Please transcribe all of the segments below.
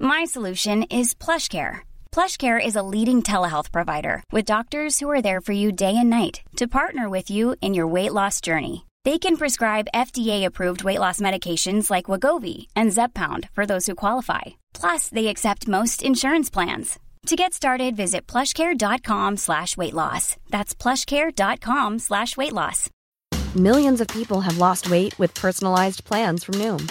My solution is PlushCare. PlushCare is a leading telehealth provider with doctors who are there for you day and night to partner with you in your weight loss journey. They can prescribe FDA-approved weight loss medications like Wagovi and Zepbound for those who qualify. Plus, they accept most insurance plans. To get started, visit plushcare.com slash weight loss. That's plushcare.com slash weight loss. Millions of people have lost weight with personalized plans from Noom,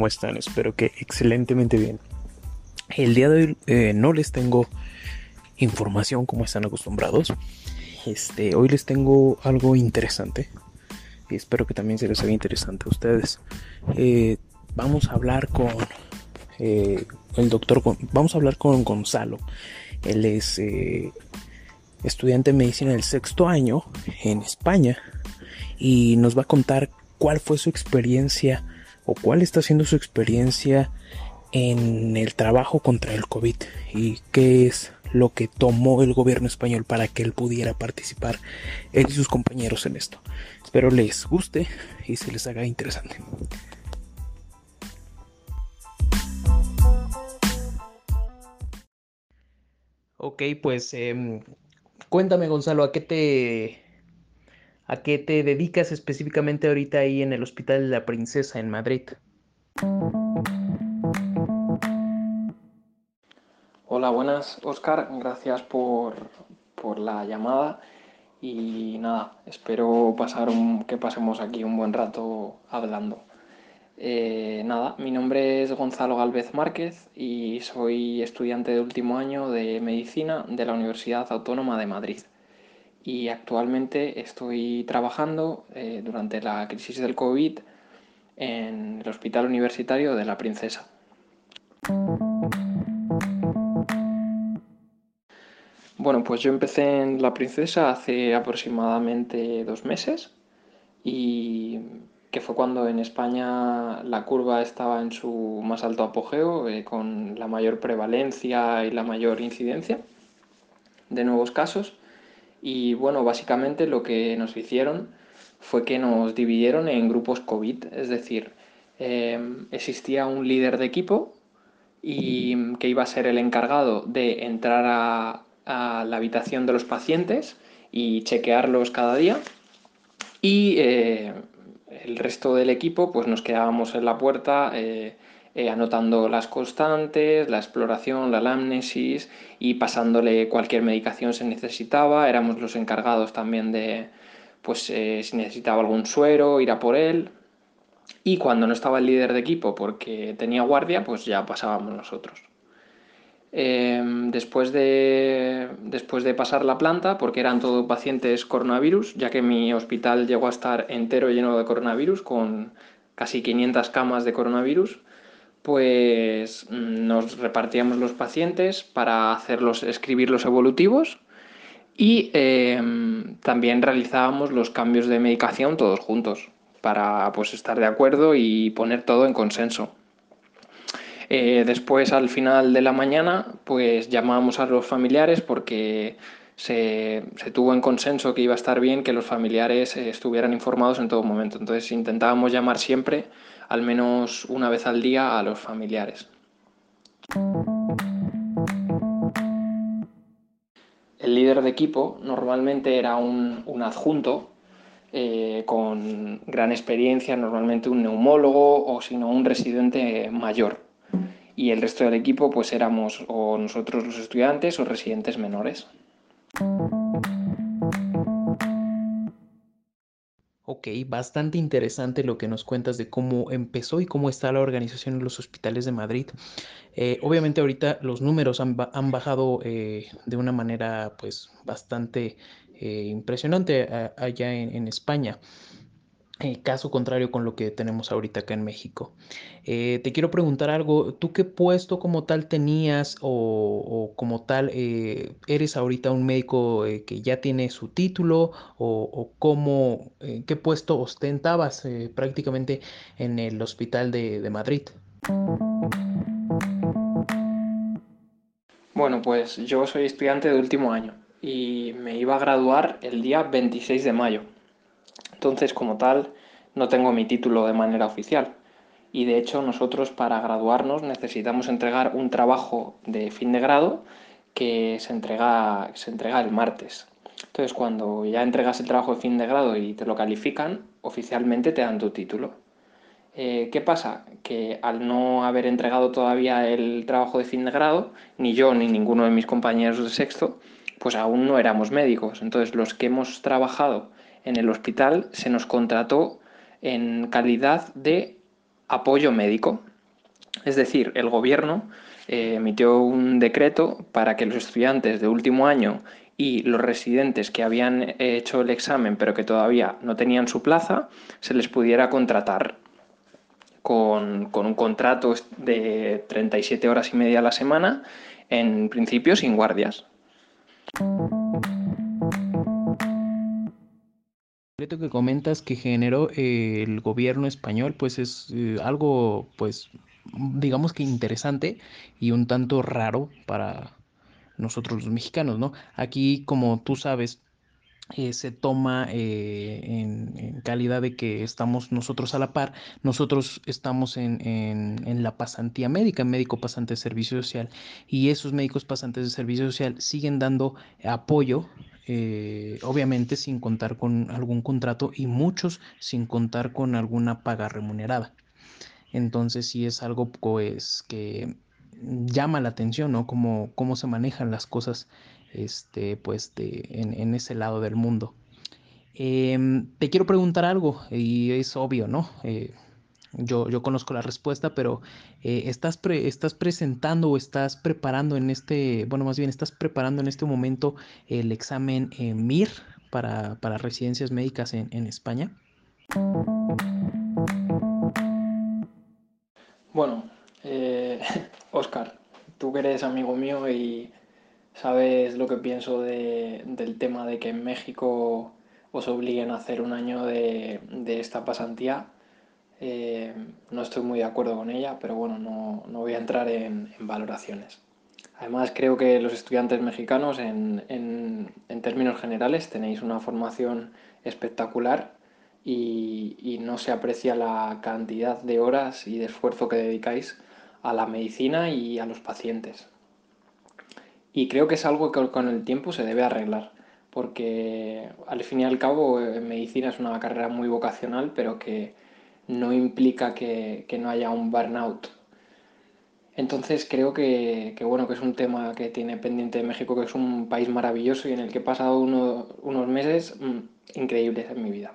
¿Cómo están? Espero que excelentemente bien. El día de hoy eh, no les tengo información como están acostumbrados. Este, hoy les tengo algo interesante. Y espero que también se les haga interesante a ustedes. Eh, vamos a hablar con eh, el doctor. Vamos a hablar con Gonzalo. Él es estudiante de medicina del sexto año en España. Y nos va a contar cuál fue su experiencia o cuál está siendo su experiencia en el trabajo contra el COVID y qué es lo que tomó el gobierno español para que él pudiera participar, él y sus compañeros en esto. Espero les guste y se les haga interesante. Ok, pues em, cuéntame Gonzalo, ¿a qué te ¿A qué te dedicas específicamente ahorita ahí en el Hospital de la Princesa en Madrid? Hola, buenas, Oscar. Gracias por, la llamada. Y nada, espero pasar que pasemos aquí un buen rato hablando. Eh, nada, mi nombre es Gonzalo Galvez Márquez y soy estudiante de último año de medicina de la Universidad Autónoma de Madrid y actualmente estoy trabajando eh, durante la crisis del COVID en el Hospital Universitario de la Princesa. Bueno, pues yo empecé en La Princesa hace aproximadamente dos meses y que fue cuando en España la curva estaba en su más alto apogeo, eh, con la mayor prevalencia y la mayor incidencia de nuevos casos. Y bueno, básicamente lo que nos hicieron fue que nos dividieron en grupos COVID, es decir, em, existía un líder de equipo y que iba a ser el encargado de entrar a, la habitación de los pacientes y chequearlos cada día. Y eh, el resto del equipo pues nos quedábamos en la puerta eh, eh, anotando las constantes, la exploración, la anamnesis y pasándole cualquier medicación se necesitaba. Éramos los encargados también de, pues eh, si necesitaba algún suero, ir a por él. Y cuando no estaba el líder de equipo porque tenía guardia, pues ya pasábamos nosotros. Em, después, de, después de pasar la planta, porque eran todos pacientes coronavirus, ya que mi hospital llegó a estar entero lleno de coronavirus, con casi 500 camas de coronavirus, pues nos repartíamos los pacientes para hacerlos, escribir los evolutivos y em, también realizábamos los cambios de medicación todos juntos para pues, estar de acuerdo y poner todo en consenso. Eh, después, al final de la mañana, pues llamábamos a los familiares porque se, se, tuvo en consenso que iba a estar bien que los familiares eh, estuvieran informados en todo momento. Entonces intentábamos llamar siempre al menos una vez al día a los familiares. el líder de equipo normalmente era un, adjunto eh, con gran experiencia, normalmente un neumólogo o si no un residente mayor. Y el resto del equipo pues éramos o nosotros los estudiantes o residentes menores. Ok, bastante interesante lo que nos cuentas de cómo empezó y cómo está la organización en los hospitales de Madrid. Eh, obviamente ahorita los números han, bajado eh, de una manera pues bastante eh, impresionante allá en España. Eh, caso contrario con lo que tenemos ahorita acá en México. Eh, te quiero preguntar algo, ¿tú qué puesto como tal tenías o, como tal eh, eres ahorita un médico que ya tiene su título o, cómo, qué puesto ostentabas prácticamente en el hospital de Madrid? Bueno, pues yo soy estudiante de último año y me iba a graduar el día 26 de mayo. Entonces, como tal, no tengo mi título de manera oficial. Y de hecho, nosotros para graduarnos necesitamos entregar un trabajo de fin de grado que se entrega, se entrega el martes. Entonces, cuando ya entregas el trabajo de fin de grado y te lo califican, oficialmente te dan tu título. Eh, ¿Qué pasa? Que al no haber entregado todavía el trabajo de fin de grado, ni yo ni ninguno de mis compañeros de sexto, pues aún no éramos médicos. Entonces, los que hemos trabajado en el hospital se nos contrató en calidad de apoyo médico. Es decir, el gobierno eh, emitió un decreto para que los estudiantes de último año y los residentes que habían hecho el examen pero que todavía no tenían su plaza, se les pudiera contratar con, con un contrato de 37 horas y media a la semana, en principio sin guardias que comentas que generó eh, el gobierno español, pues es eh, algo, pues, digamos que interesante y un tanto raro para nosotros los mexicanos, ¿no? Aquí, como tú sabes, eh, se toma en, calidad de que estamos nosotros a la par, nosotros estamos en, en, la pasantía médica, médico pasante de servicio social, y esos médicos pasantes de servicio social siguen dando apoyo eh, obviamente sin contar con algún contrato y muchos sin contar con alguna paga remunerada. Entonces sí es algo pues que llama la atención, ¿no? Cómo, cómo se manejan las cosas este, pues en, ese lado del mundo. Em, te quiero preguntar algo y es obvio, ¿no? Eh, yo, yo conozco la respuesta, pero eh, ¿estás, ¿estás presentando o estás preparando en este, bueno, más bien estás preparando en este momento el examen MIR para, residencias médicas en, España? Bueno, Oscar, eh, tú eres amigo mío y sabes lo que pienso del tema de que en México os obliguen a hacer un año de, de esta pasantía eh, no estoy muy de acuerdo con ella, pero bueno, no, voy a entrar en, valoraciones. Además, creo que los estudiantes mexicanos, en, términos generales, tenéis una formación espectacular y, no se aprecia la cantidad de horas y de esfuerzo que dedicáis a la medicina y a los pacientes. Y creo que es algo que con el tiempo se debe arreglar, porque al fin y al cabo eh, medicina es una carrera muy vocacional, pero que no implica que, no haya un burnout. Entonces creo que, bueno, que es un tema que tiene pendiente de México, que es un país maravilloso y en el que he pasado unos meses mm, increíbles en mi vida.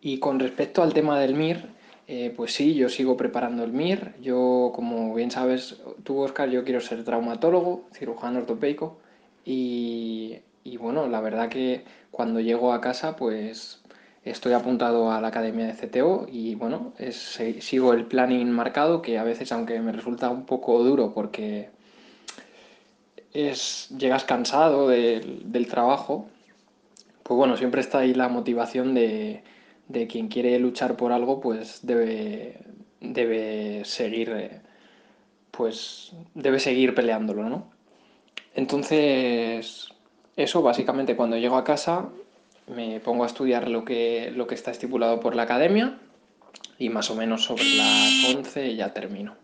Y con respecto al tema del MIR, eh, pues sí, yo sigo preparando el MIR. Yo, como bien sabes tú, Oscar, yo quiero ser traumatólogo, cirujano ortopédico. Y, y bueno, la verdad que cuando llego a casa, pues Estoy apuntado a la academia de CTO y bueno, sigo el planning marcado que a veces, aunque me resulta un poco duro porque es, llegas cansado del trabajo, pues bueno, siempre está ahí la motivación de, quien quiere luchar por algo, pues debe, debe seguir, pues debe seguir peleándolo, ¿no? Entonces, eso básicamente cuando llego a casa me pongo a estudiar lo que, lo que está estipulado por la academia y más o menos sobre las 11 ya termino.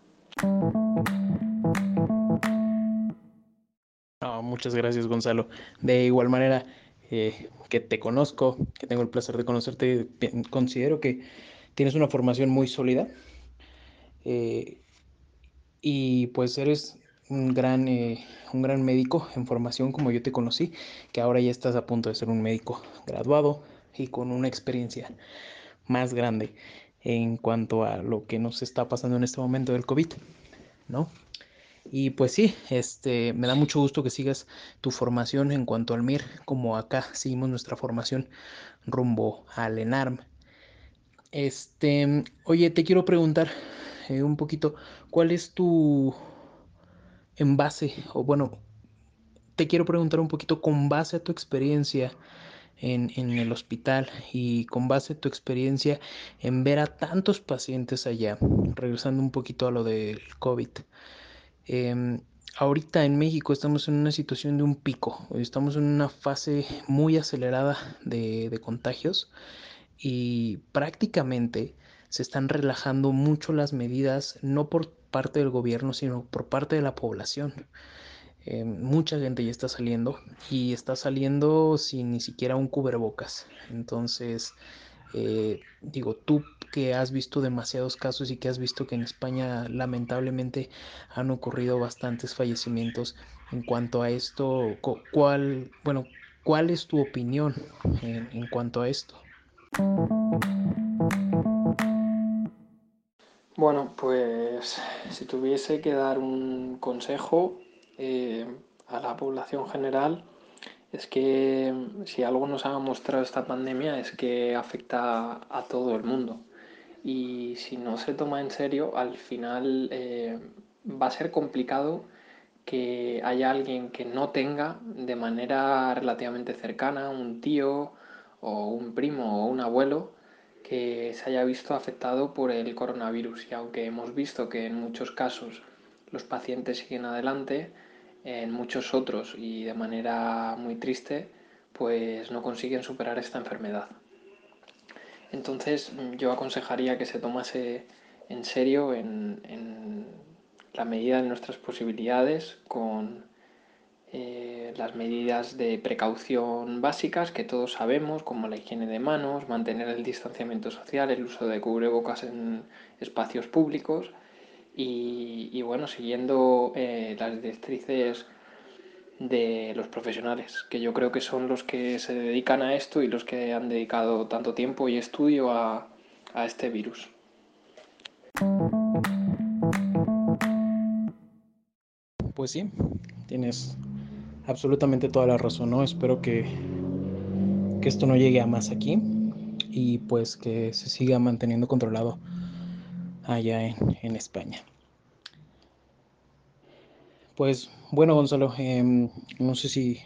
muchas gracias Gonzalo. De igual manera eh, que te conozco, que tengo el placer de conocerte, considero que tienes una formación muy sólida eh, y pues eres un gran, eh, un gran médico en formación como yo te conocí, que ahora ya estás a punto de ser un médico graduado y con una experiencia más grande en cuanto a lo que nos está pasando en este momento del COVID, ¿no? Y pues sí, este, me da mucho gusto que sigas tu formación en cuanto al MIR, como acá seguimos nuestra formación rumbo al ENARM. Este, oye, te quiero preguntar eh, un poquito, ¿cuál es tu en base, o bueno, te quiero preguntar un poquito con base a tu experiencia en, el hospital y con base a tu experiencia en ver a tantos pacientes allá, regresando un poquito a lo del COVID. Em, ahorita en México estamos en una situación de un pico, estamos en una fase muy acelerada de, contagios y prácticamente se están relajando mucho las medidas, no por parte del gobierno, sino por parte de la población. Eh, mucha gente ya está saliendo y está saliendo sin ni siquiera un cubrebocas. Entonces, eh, digo, tú que has visto demasiados casos y que has visto que en España lamentablemente han ocurrido bastantes fallecimientos en cuanto a esto, ¿cuál, bueno, cuál es tu opinión en, cuanto a esto? Bueno, pues si tuviese que dar un consejo, eh, a la población general es que si algo nos ha mostrado esta pandemia es que afecta a todo el mundo. Y si no se toma en serio al final eh, va a ser complicado que haya alguien que no tenga de manera relativamente cercana un tío o un primo o un abuelo que se haya visto afectado por el coronavirus. Y aunque hemos visto que en muchos casos los pacientes siguen adelante, en muchos otros y de manera muy triste, pues no consiguen superar esta enfermedad. Entonces yo aconsejaría que se tomase en serio en, la medida de nuestras posibilidades con eh, las medidas de precaución básicas que todos sabemos, como la higiene de manos, mantener el distanciamiento social, el uso de cubrebocas en espacios públicos y, bueno, siguiendo eh, las directrices de los profesionales, que yo creo que son los que se dedican a esto y los que han dedicado tanto tiempo y estudio a, a este virus. Pues sí, tienes absolutamente toda la razón, ¿no? Espero que, que esto no llegue a más aquí y pues que se siga manteniendo controlado allá en, España. Pues bueno, Gonzalo, em, no sé si,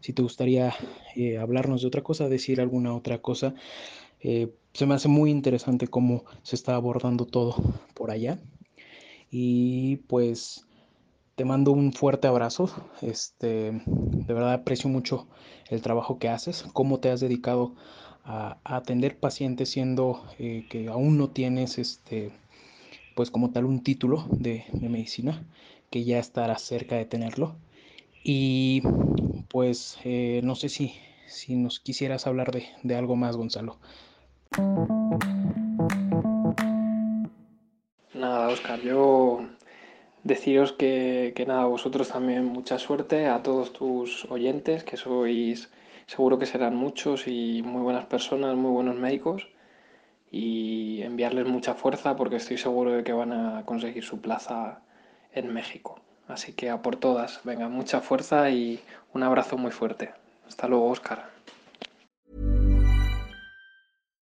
si te gustaría eh, hablarnos de otra cosa, decir alguna otra cosa. Eh, se me hace muy interesante cómo se está abordando todo por allá. Y pues te mando un fuerte abrazo. Este, de verdad aprecio mucho el trabajo que haces, cómo te has dedicado a, atender pacientes siendo eh, que aún no tienes este pues como tal un título de, medicina que ya estará cerca de tenerlo. Y pues eh, no sé si, si nos quisieras hablar de, de algo más Gonzalo. Nada Oscar yo deciros que, que, nada, vosotros también mucha suerte a todos tus oyentes, que sois seguro que serán muchos y muy buenas personas, muy buenos médicos y enviarles mucha fuerza porque estoy seguro de que van a conseguir su plaza en México. Así que a por todas, venga, mucha fuerza y un abrazo muy fuerte. Hasta luego, Oscar.